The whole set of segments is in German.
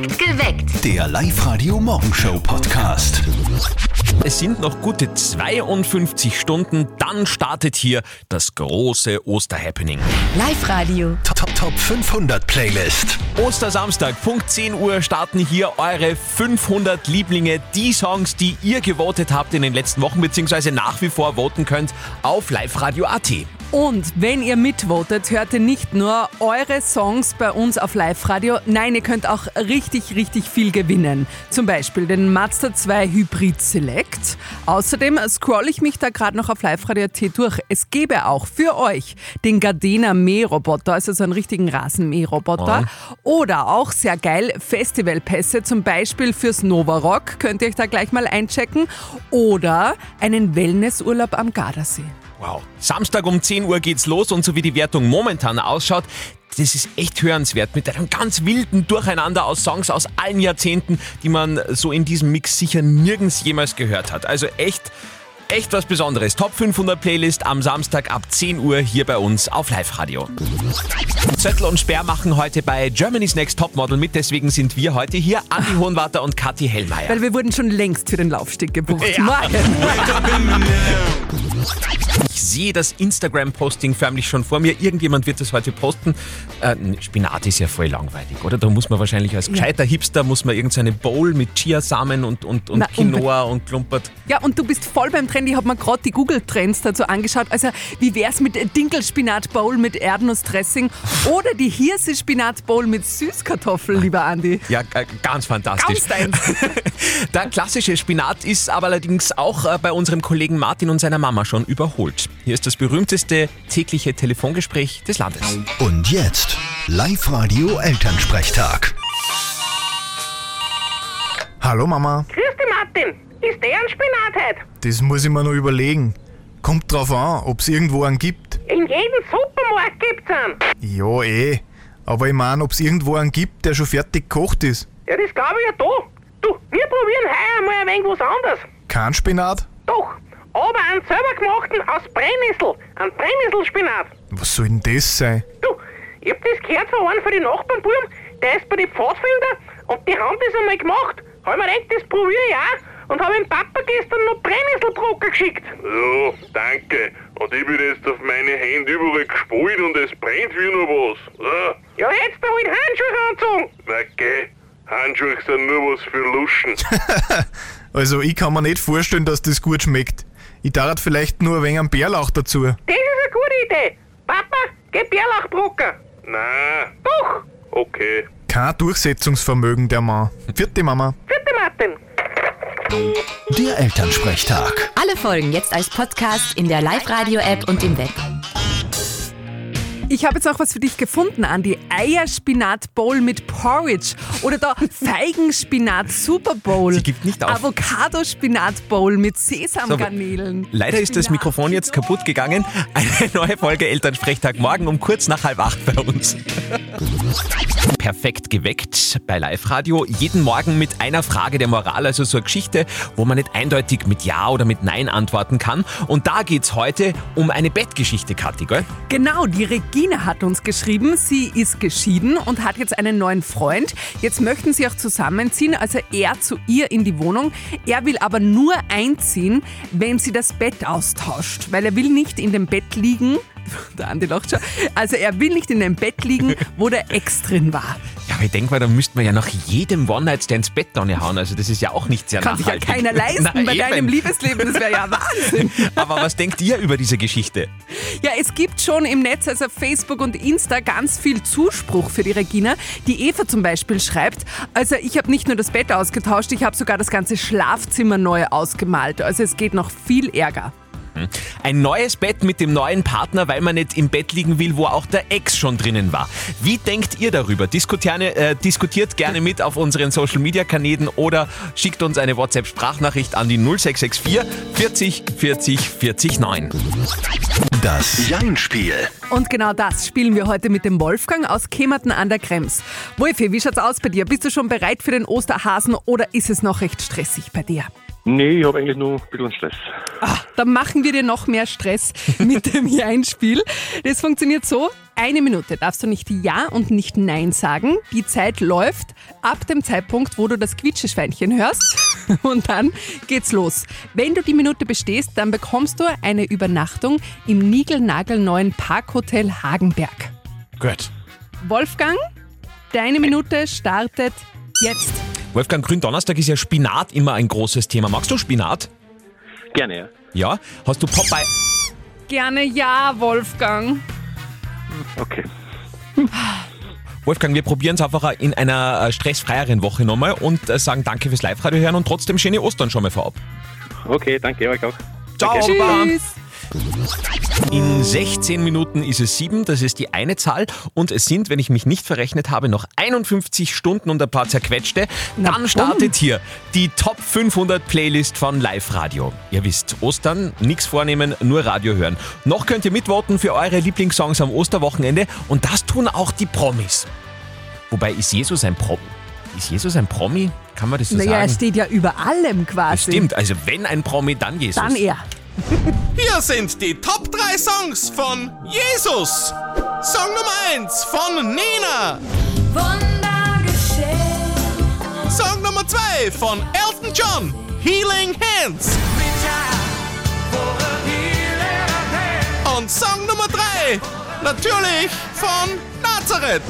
Geweckt. Der Live-Radio-Morgenshow-Podcast. Es sind noch gute 52 Stunden, dann startet hier das große Osterhappening. Live-Radio. Top, top, top 500 Playlist. Ostersamstag, Punkt 10 Uhr starten hier eure 500 Lieblinge, die Songs, die ihr gewotet habt in den letzten Wochen, beziehungsweise nach wie vor voten könnt auf liveradio.at. Und wenn ihr mitvotet, hört ihr nicht nur eure Songs bei uns auf Live-Radio, nein, ihr könnt auch richtig, richtig viel gewinnen. Zum Beispiel den Mazda 2 Hybrid Select. Außerdem scroll ich mich da gerade noch auf Live-Radio.at durch. Es gäbe auch für euch den Gardena Mähroboter, also so einen richtigen Rasenmähroboter. Oder auch sehr geil Festivalpässe, zum Beispiel fürs Nova Rock, könnt ihr euch da gleich mal einchecken. Oder einen Wellnessurlaub am Gardasee. Wow. Samstag um 10 Uhr geht's los und so wie die Wertung momentan ausschaut, das ist echt hörenswert mit einem ganz wilden Durcheinander aus Songs aus allen Jahrzehnten, die man so in diesem Mix sicher nirgends jemals gehört hat. Also echt, echt was Besonderes. Top 500 Playlist am Samstag ab 10 Uhr hier bei uns auf Live-Radio. Zettel und Sperr machen heute bei Germany's Next Topmodel mit, deswegen sind wir heute hier, Andi Hohenwarter und Kathi Hellmeier. Weil wir wurden schon längst für den Laufsteg gebucht. Ja. Morgen. Ich sehe das Instagram-Posting förmlich schon vor mir. Irgendjemand wird das heute posten. Äh, Spinat ist ja voll langweilig, oder? Da muss man wahrscheinlich als gescheiter Hipster muss man irgendeine Bowl mit Chiasamen und, und, und Na, Quinoa und Klumpert. Ja, und du bist voll beim Trend. Ich habe mir gerade die Google-Trends dazu angeschaut. Also, wie wär's mit Dinkelspinat-Bowl mit Erdnussdressing oder die Hirse-Spinat-Bowl mit Süßkartoffeln, lieber Andi? Ja, ganz fantastisch. Ganz. Der klassische Spinat ist aber allerdings auch äh, bei unserem Kollegen Martin und seiner Mama schon überholt. Hier ist das berühmteste tägliche Telefongespräch des Landes. Und jetzt Live-Radio Elternsprechtag. Hallo Mama, Grüß dich, Martin. Ist der ein Spinat heute? Das muss ich mir noch überlegen. Kommt drauf an, ob's irgendwo einen gibt. In jedem Supermarkt gibt's einen. Ja, eh. Aber ich mein, ob's irgendwo einen gibt, der schon fertig gekocht ist. Ja, das glaube ich ja da. Du, wir probieren heuer mal ein wenig was anderes. Kein Spinat? Doch, aber einen selber gemachten aus Brennnessel. Ein Brennnesselspinat. Was soll denn das sein? Du, ich hab das gehört von einem von den Nachbarnbuben, der ist bei den Pfadfinder und die haben das einmal gemacht. Hab ich mir gedacht, das probiere ich auch und habe dem Papa gestern noch Brennnesselbrocken geschickt. Ja, danke. Und ich bin jetzt auf meine Hände überall gespult und es brennt wie noch was. Ja, Ja, hättest du halt Handschuhe anzogen. na geh. Handschuhe sind nur was für Luschen. Also, ich kann mir nicht vorstellen, dass das gut schmeckt. Ich darf vielleicht nur ein wenig einen Bärlauch dazu. Das ist eine gute Idee. Papa, geh Bärlauchbrocken. Na, Doch, okay. Kein Durchsetzungsvermögen, der Mann. Vierte Mama. bitte Martin. Der Elternsprechtag. Alle Folgen jetzt als Podcast in der Live-Radio-App und im Web. Ich habe jetzt auch was für dich gefunden, Andi. Eierspinat-Bowl mit Porridge. Oder da Feigenspinat-Super-Bowl. Sie gibt nicht auf. Avocado-Spinat-Bowl mit Sesamgarnelen. Leider ist das. Mikrofon jetzt kaputt gegangen. Eine neue Folge Elternsprechtag morgen um kurz nach halb acht bei uns. Perfekt geweckt bei Live-Radio. Jeden Morgen mit einer Frage der Moral, also so eine Geschichte, wo man nicht eindeutig mit Ja oder mit Nein antworten kann. Und da geht's heute um eine Bettgeschichte, Kathi, gell? Genau, die Regine hat uns geschrieben, sie ist geschieden und hat jetzt einen neuen Freund. Jetzt möchten sie auch zusammenziehen, also er zu ihr in die Wohnung. Er will aber nur einziehen, wenn sie das Bett austauscht, weil er will nicht in dem Bett liegen. Der Andi lacht schon. Also er will nicht in dem Bett liegen, wo der Ex drin war. Ja, aber ich denke mal, da müsste man ja nach jedem One-Night-Stand ins Bett hauen. Also das ist ja auch nicht sehr Kann sich ja nachhaltig. keiner leisten Na, bei eben. deinem Liebesleben, das wäre ja Wahnsinn. Aber was denkt ihr über diese Geschichte? Ja, es gibt schon im Netz, also auf Facebook und Insta, ganz viel Zuspruch für die Regina. Die Eva zum Beispiel schreibt, also ich habe nicht nur das Bett ausgetauscht, ich habe sogar das ganze Schlafzimmer neu ausgemalt. Also es geht noch viel Ärger. Ein neues Bett mit dem neuen Partner, weil man nicht im Bett liegen will, wo auch der Ex schon drinnen war. Wie denkt ihr darüber? Diskutiert, äh, diskutiert gerne mit auf unseren Social Media Kanälen oder schickt uns eine WhatsApp-Sprachnachricht an die 0664 40 40 40 9. Das Jein-Spiel. Und genau das spielen wir heute mit dem Wolfgang aus Kemerten an der Krems. Wolfi, wie schaut's aus bei dir? Bist du schon bereit für den Osterhasen oder ist es noch recht stressig bei dir? Nee, ich habe eigentlich nur ein bisschen Stress. Dann machen wir dir noch mehr Stress mit dem Ja-Spiel. Das funktioniert so. Eine Minute darfst du nicht Ja und nicht Nein sagen. Die Zeit läuft ab dem Zeitpunkt, wo du das Quietscheschweinchen hörst. Und dann geht's los. Wenn du die Minute bestehst, dann bekommst du eine Übernachtung im niegelnagelneuen Parkhotel Hagenberg. Gut. Wolfgang, deine Minute startet jetzt. Wolfgang, Gründonnerstag ist ja Spinat immer ein großes Thema. Magst du Spinat? Gerne, ja. Ja. Hast du Popeye? Gerne ja, Wolfgang. Okay. Wolfgang, wir probieren es einfach in einer äh, stressfreieren Woche nochmal und äh, sagen danke fürs Live-Radio hören und trotzdem schöne Ostern schon mal vorab. Okay, danke euch auch. Ciao, Danke. Baba. Tschüss. In 16 Minuten ist es 7, das ist die eine Zahl. Und es sind, wenn ich mich nicht verrechnet habe, noch 51 Stunden und ein paar zerquetschte. Na, Dann startet hier die Top 500 Playlist von Live Radio. Ihr wisst, Ostern, nichts vornehmen, nur Radio hören. Noch könnt ihr mitvoten für eure Lieblingssongs am Osterwochenende und das tun auch die Promis. Wobei, ist Jesus ein Promi? Ist Jesus ein Promi? Kann man das so Naja, er sagen? steht ja über allem quasi. Stimmt, also wenn ein Promi, dann Jesus. Dann er. Hier sind die Top 3 Songs von Jesus. Song Nummer 1 von Nina. Song Nummer 2 von Elton John, Healing Hands. Und Song Nummer 3, natürlich von Nazareth.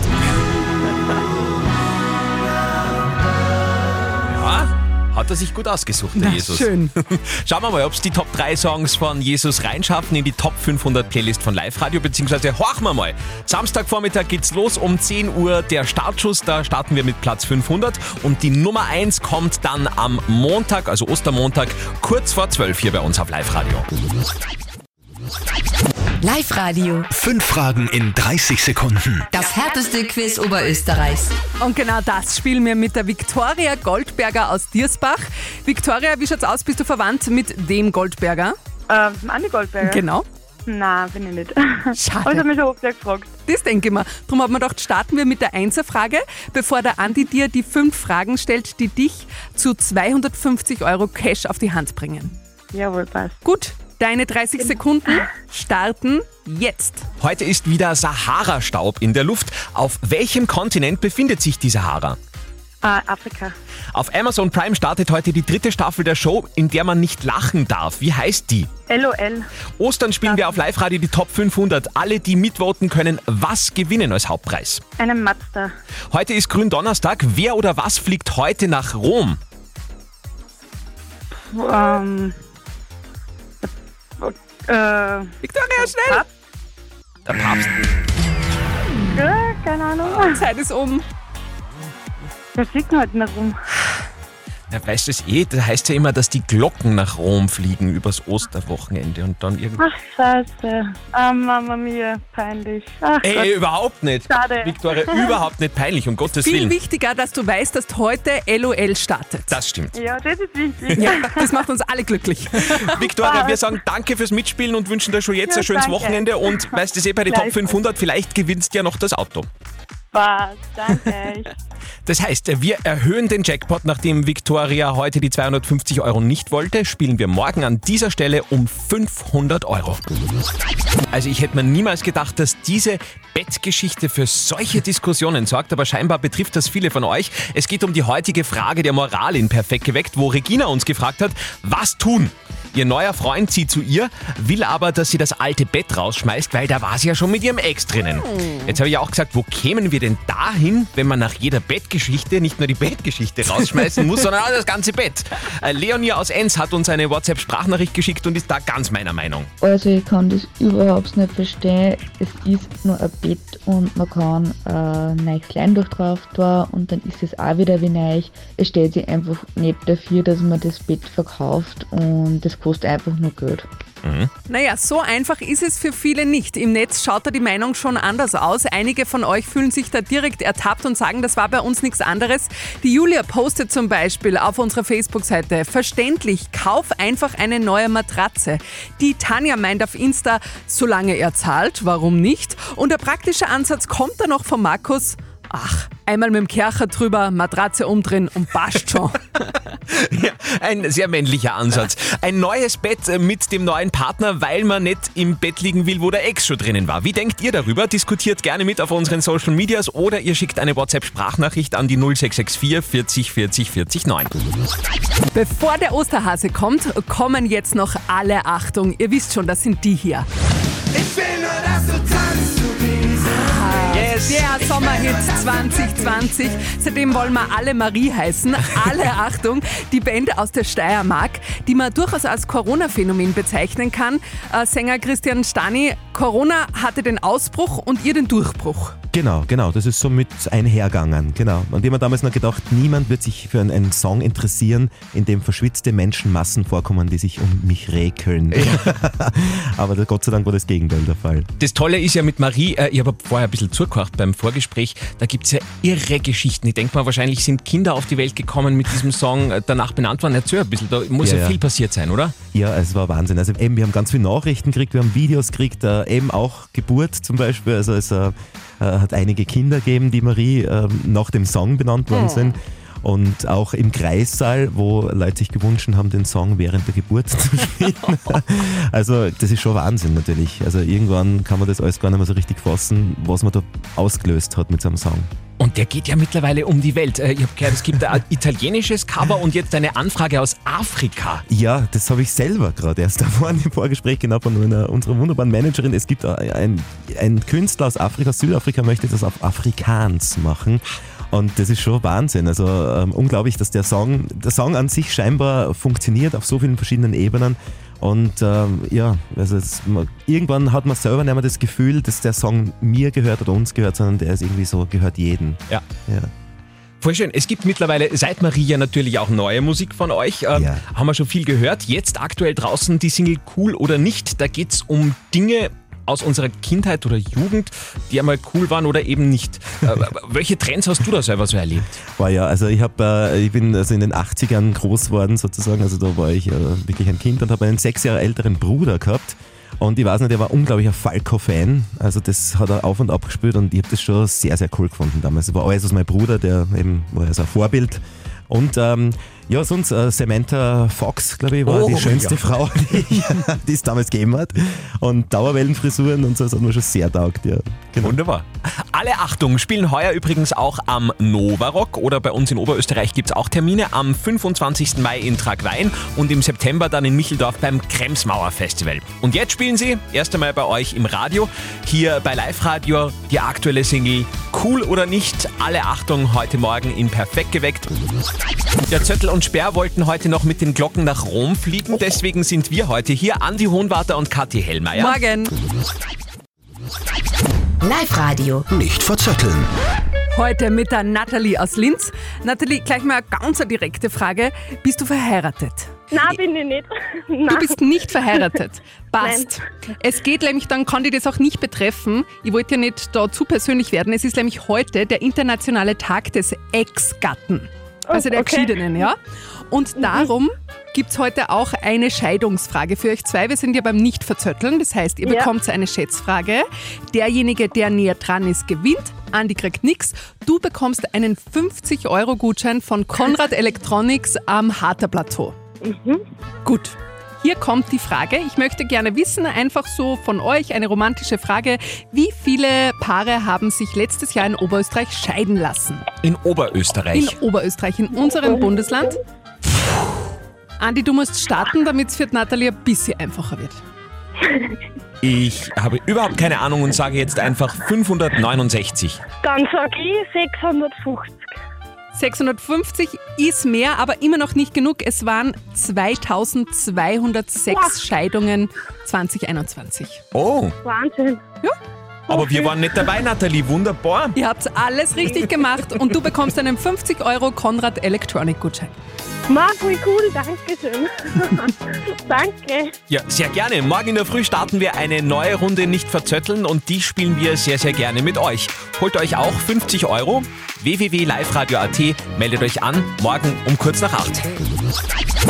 Hat er sich gut ausgesucht, der Na, Jesus. schön. Schauen wir mal, ob es die Top 3 Songs von Jesus reinschaffen in die Top 500 Playlist von Live Radio, beziehungsweise horchen wir mal. Samstagvormittag geht's los um 10 Uhr, der Startschuss, da starten wir mit Platz 500 und die Nummer 1 kommt dann am Montag, also Ostermontag, kurz vor 12 hier bei uns auf Live Radio. Live-Radio. Fünf Fragen in 30 Sekunden. Das härteste Quiz Oberösterreichs. Und genau das spielen wir mit der Viktoria Goldberger aus Diersbach. Viktoria, wie schaut's aus? Bist du verwandt mit dem Goldberger? Ähm, Andi Goldberger? Genau. Nein, bin ich nicht. Schade. Aber ich habe mich schon oft gefragt. Das denke ich mir. Darum haben wir gedacht, starten wir mit der Einserfrage, bevor der Andi dir die fünf Fragen stellt, die dich zu 250 Euro Cash auf die Hand bringen. Jawohl, passt. Gut, deine 30 Sekunden starten jetzt. Heute ist wieder Sahara-Staub in der Luft. Auf welchem Kontinent befindet sich die Sahara? Ah, Afrika. Auf Amazon Prime startet heute die dritte Staffel der Show, in der man nicht lachen darf. Wie heißt die? LOL. Ostern spielen wir auf Live-Radio die Top 500. Alle, die mitvoten können, was gewinnen als Hauptpreis. Einen Mazda. Heute ist Gründonnerstag. Wer oder was fliegt heute nach Rom? Ähm. Äh. Viktoria, schnell! Papst? Der Papst. Ja, keine Ahnung. Zeit ist um. Wer fliegt heute nach rum? Ja, weißt du es eh? Das heißt ja immer, dass die Glocken nach Rom fliegen übers Osterwochenende und dann irgendwie. Ach, scheiße. Ah, Mama mia, peinlich. Ach Ey, Gott. überhaupt nicht. Schade. Viktoria, überhaupt nicht peinlich, um Gottes Viel Willen. wichtiger, dass du weißt, dass heute LOL startet. Das stimmt. Ja, das ist wichtig. Ja, das macht uns alle glücklich. Viktoria, wir sagen danke fürs Mitspielen und wünschen dir schon jetzt Ja, ein schönes danke. Wochenende und weißt du eh bei den Top Gleichfalls. 500, vielleicht gewinnst du ja noch das Auto. Spaß. Danke. Das heißt, wir erhöhen den Jackpot, nachdem Viktoria heute die 250 Euro nicht wollte, spielen wir morgen an dieser Stelle um 500 Euro. Also ich hätte mir niemals gedacht, dass diese Bettgeschichte für solche Diskussionen sorgt, aber scheinbar betrifft das viele von euch. Es geht um die heutige Frage der Moral in Perfekt geweckt, wo Regina uns gefragt hat, was tun? Ihr neuer Freund zieht zu ihr, will aber, dass sie das alte Bett rausschmeißt, weil da war sie ja schon mit ihrem Ex drinnen. Jetzt habe ich ja auch gesagt, wo kämen wir denn dahin, wenn man nach jeder Bettgeschichte nicht nur die Bettgeschichte rausschmeißen muss, sondern auch das ganze Bett? Äh, Leonie aus Enns hat uns eine WhatsApp-Sprachnachricht geschickt und ist da ganz meiner Meinung. Also ich kann das überhaupt nicht verstehen. Es ist nur ein Bett und man kann äh, ein neues Leintuch drauf tun und dann ist es auch wieder wie neu. Es steht sich einfach nicht dafür, dass man das Bett verkauft und das kostet einfach nur Geld. Naja, so einfach ist es für viele nicht. Im Netz schaut da die Meinung schon anders aus. Einige von euch fühlen sich da direkt ertappt und sagen, das war bei uns nichts anderes. Die Julia postet zum Beispiel auf unserer Facebook-Seite, verständlich, kauf einfach eine neue Matratze. Die Tanja meint auf Insta, solange er zahlt, warum nicht? Und der praktische Ansatz kommt dann noch von Markus, Ach, einmal mit dem Kercher drüber, Matratze umdrehen und passt schon. Ja, ein sehr männlicher Ansatz. Ein neues Bett äh, mit dem neuen Partner, weil man nicht im Bett liegen will, wo der Ex schon drinnen war. Wie denkt ihr darüber? Diskutiert gerne mit auf unseren Social Medias oder ihr schickt eine WhatsApp-Sprachnachricht an die 0664 40 40 40 9. Bevor der Osterhase kommt, kommen jetzt noch alle Achtung. Ihr wisst schon, das sind die hier. Ich will nur, dass Der Sommerhit 2020. Seitdem wollen wir alle Marie heißen. Alle Achtung, die Band aus der Steiermark, die man durchaus als Corona-Phänomen bezeichnen kann. Äh, Sänger Christian Stani, Corona hatte den Ausbruch und ihr den Durchbruch. Genau, genau, das ist so mit einhergegangen, genau. Und ich habe damals noch gedacht, niemand wird sich für einen, einen Song interessieren, in dem verschwitzte Menschenmassen vorkommen, die sich um mich räkeln. Aber das, Gott sei Dank war das Gegenteil der Fall. Das Tolle ist ja mit Marie, äh, ich habe vorher ein bisschen zugehört beim Vorgespräch, da gibt es ja irre Geschichten. Ich denke mal, wahrscheinlich sind Kinder auf die Welt gekommen mit diesem Song, äh, danach benannt worden. Erzähl ein bisschen, da muss ja, Ja, ja. viel passiert sein, oder? Ja, es war Wahnsinn. Also eben, wir haben ganz viele Nachrichten gekriegt, wir haben Videos gekriegt, äh, eben auch Geburt zum Beispiel. Also es äh, hat einige Kinder gegeben, die Marie äh, nach dem Song benannt worden Oh. sind. Und auch im Kreissaal, wo Leute sich gewünscht haben, den Song während der Geburt zu spielen. also das ist schon Wahnsinn natürlich. Also irgendwann kann man das alles gar nicht mehr so richtig fassen, was man da ausgelöst hat mit so einem Song. Und der geht ja mittlerweile um die Welt. Äh, Ich habe gehört, es gibt ein italienisches Cover und jetzt eine Anfrage aus Afrika. Ja, das habe ich selber gerade erst erfahren im Vorgespräch genau von einer, unserer wunderbaren Managerin. Es gibt ein, ein Künstler aus Afrika, Südafrika möchte das auf Afrikaans machen. Und das ist schon Wahnsinn. Also ähm, unglaublich, dass der Song, der Song an sich scheinbar funktioniert auf so vielen verschiedenen Ebenen. Und ähm, ja, also es, man, irgendwann hat man selber nicht mehr das Gefühl, dass der Song mir gehört oder uns gehört, sondern der ist irgendwie so, gehört jedem. Ja. ja. Voll schön. Es gibt mittlerweile seit Maria natürlich auch neue Musik von euch. Ähm, Haben wir schon viel gehört. Jetzt aktuell draußen die Single Cool oder nicht. Da geht es um Dinge aus unserer Kindheit oder Jugend, die einmal cool waren oder eben nicht. Äh, welche Trends hast du da selber so erlebt? War ja, also ich habe, äh, ich bin also in den 80ern groß geworden sozusagen, also da war ich äh, wirklich ein Kind und habe einen sechs Jahre älteren Bruder gehabt. Und ich weiß nicht, der war unglaublicher Falco-Fan. Also das hat er auf und ab gespielt und ich habe das schon sehr, sehr cool gefunden damals. Es war alles aus mein Bruder, der eben war also ein Vorbild. Und ähm, ja, sonst äh, Samantha Fox, glaube ich, war Oh, die schönste ja. Frau, die, es damals gegeben hat. Und Dauerwellenfrisuren und so, das hat mir schon sehr taugt, ja. Genau. Wunderbar. Alle Achtung spielen heuer übrigens auch am Novarock oder bei uns in Oberösterreich gibt es auch Termine am 25. Mai in Tragwein und im September dann in Micheldorf beim Kremsmauer Festival. Und jetzt spielen sie erst einmal bei euch im Radio, hier bei Live Radio die aktuelle Single Cool oder nicht. Alle Achtung heute Morgen in Perfekt geweckt. Der Zöttl und Sperr wollten heute noch mit den Glocken nach Rom fliegen, deswegen sind wir heute hier, Andi Hohenwarter und Kathi Hellmeier. Morgen. Live Radio. Nicht verzetteln. Heute mit der Nathalie aus Linz. Nathalie, gleich mal eine ganz direkte Frage. Bist du verheiratet? Nein, bin ich nicht. Nein. Du bist nicht verheiratet. Passt. Es geht nämlich, dann kann dich das auch nicht betreffen. Ich wollte ja nicht da zu persönlich werden. Es ist nämlich heute der internationale Tag des Ex-Gatten. Also der okay. Geschiedenen, ja. Und darum gibt es heute auch eine Scheidungsfrage für euch zwei. Wir sind ja beim Nicht-Verzötteln. Das heißt, ihr Ja. bekommt eine Schätzfrage. Derjenige, der näher dran ist, gewinnt. Andi kriegt nichts. Du bekommst einen 50-Euro-Gutschein von Konrad Electronics am Harter Plateau. Gut. Hier kommt die Frage. Ich möchte gerne wissen, einfach so von euch, eine romantische Frage. Wie viele Paare haben sich letztes Jahr in Oberösterreich scheiden lassen? In Oberösterreich. In Oberösterreich, in unserem Bundesland. Andi, du musst starten, damit es für die Nathalie ein bisschen einfacher wird. Ich habe überhaupt keine Ahnung und sage jetzt einfach 569. Dann sag ich 650. 650 ist mehr, aber immer noch nicht genug. Es waren 2206 Scheidungen 2021. Oh, Wahnsinn. Ja. Aber wir waren nicht dabei, Nathalie. Wunderbar. Ihr habt alles richtig gemacht und du bekommst einen 50 Euro Konrad Electronic Gutschein. Marc, wie cool, danke schön. danke. Ja, sehr gerne. Morgen in der Früh starten wir eine neue Runde Nicht verzötteln und die spielen wir sehr, sehr gerne mit euch. Holt euch auch 50 Euro. www.liveradio.at. Meldet euch an. Morgen um kurz nach 8.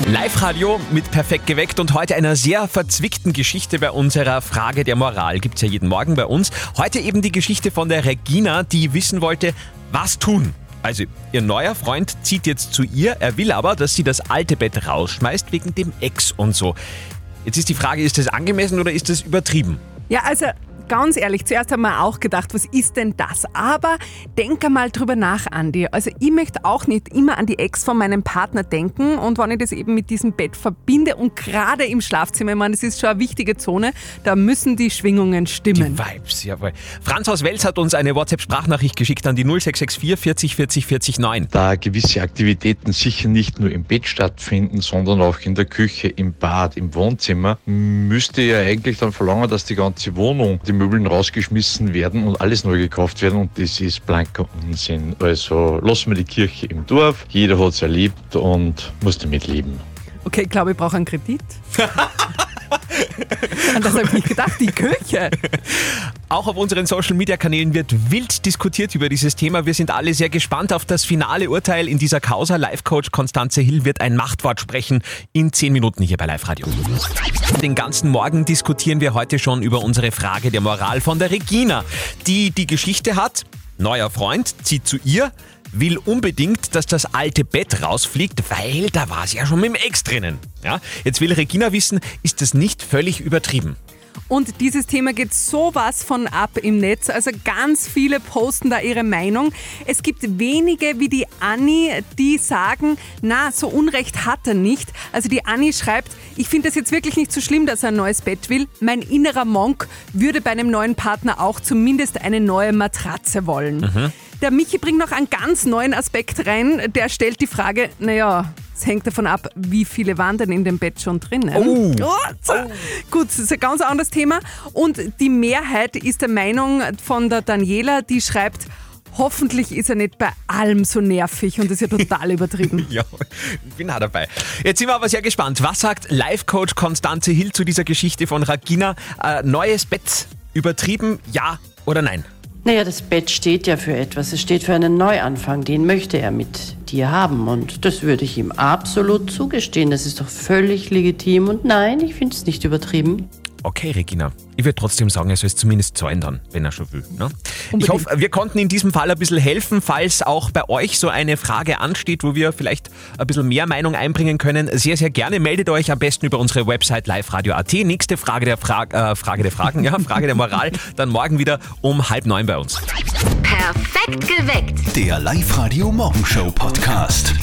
Live-Radio mit Perfekt geweckt und heute einer sehr verzwickten Geschichte bei unserer Frage der Moral. Gibt's ja jeden Morgen bei uns. Heute eben die Geschichte von der Regina, die wissen wollte, was tun, Also, ihr neuer Freund zieht jetzt zu ihr, er will aber, dass sie das alte Bett rausschmeißt wegen dem Ex und so. Jetzt ist die Frage, ist das angemessen oder ist das übertrieben? Ja, also ganz ehrlich, zuerst haben wir auch gedacht, was ist denn das? Aber denk einmal drüber nach, Andi. Also ich möchte auch nicht immer an die Ex von meinem Partner denken und wenn ich das eben mit diesem Bett verbinde und gerade im Schlafzimmer, ich meine, das ist schon eine wichtige Zone, da müssen die Schwingungen stimmen. Die Vibes, jawohl. Franz aus Wels hat uns eine WhatsApp-Sprachnachricht geschickt an die 0664 40 40 40 9. Da gewisse Aktivitäten sicher nicht nur im Bett stattfinden, sondern auch in der Küche, im Bad, im Wohnzimmer, müsste ja eigentlich dann verlangen, dass die ganze Wohnung, die Möbeln rausgeschmissen werden und alles neu gekauft werden und das ist blanker Unsinn. Also lassen wir die Kirche im Dorf, jeder hat es erlebt und muss damit leben. Okay, ich glaube, ich brauche einen Kredit. An das habe ich nicht gedacht, die Küche. Auch auf unseren Social Media Kanälen wird wild diskutiert über dieses Thema. Wir sind alle sehr gespannt auf das finale Urteil in dieser Causa. Live Coach Konstanze Hill wird ein Machtwort sprechen in 10 Minuten hier bei Live Radio. Den ganzen Morgen diskutieren wir heute schon über unsere Frage der Moral von der Regina, die die Geschichte hat. Neuer Freund zieht zu ihr, will unbedingt, dass das alte Bett rausfliegt, weil da war es ja schon mit dem Ex drinnen. Ja? Jetzt will Regina wissen, ist das nicht völlig übertrieben? Und dieses Thema geht sowas von ab im Netz. Also ganz viele posten da ihre Meinung. Es gibt wenige wie die Anni, die sagen, na, so Unrecht hat er nicht. Also die Anni schreibt, ich finde es jetzt wirklich nicht so schlimm, dass er ein neues Bett will. Mein innerer Monk würde bei einem neuen Partner auch zumindest eine neue Matratze wollen. Mhm. Der Michi bringt noch einen ganz neuen Aspekt rein. Der stellt die Frage, naja, es hängt davon ab, wie viele waren denn in dem Bett schon drinnen. Oh. so. Gut, das ist ein ganz anderes Thema. Und die Mehrheit ist der Meinung von der Daniela, die schreibt, hoffentlich ist er nicht bei allem so nervig und ist ja total übertrieben. Ja, ich bin auch dabei. Jetzt sind wir aber sehr gespannt. Was sagt Life-Coach Konstanze Hill zu dieser Geschichte von Regina? Äh, neues Bett, übertrieben, ja oder nein? Naja, das Bett steht ja für etwas. Es steht für einen Neuanfang. Den möchte er mit dir haben. Und das würde ich ihm absolut zugestehen. Das ist doch völlig legitim. Und nein, ich finde es nicht übertrieben. Okay, Regina. Ich würde trotzdem sagen, er soll es zumindest zahlen dann, wenn er schon will. Ne? Ich hoffe, wir konnten in diesem Fall ein bisschen helfen, falls auch bei euch so eine Frage ansteht, wo wir vielleicht ein bisschen mehr Meinung einbringen können. Sehr, sehr gerne. Meldet euch am besten über unsere Website liveradio.at. Nächste Frage der, Fra äh, Frage der Fragen, ja, Frage der Moral, dann morgen wieder um halb neun bei uns. Perfekt geweckt. Der Live-Radio Morgenshow Podcast.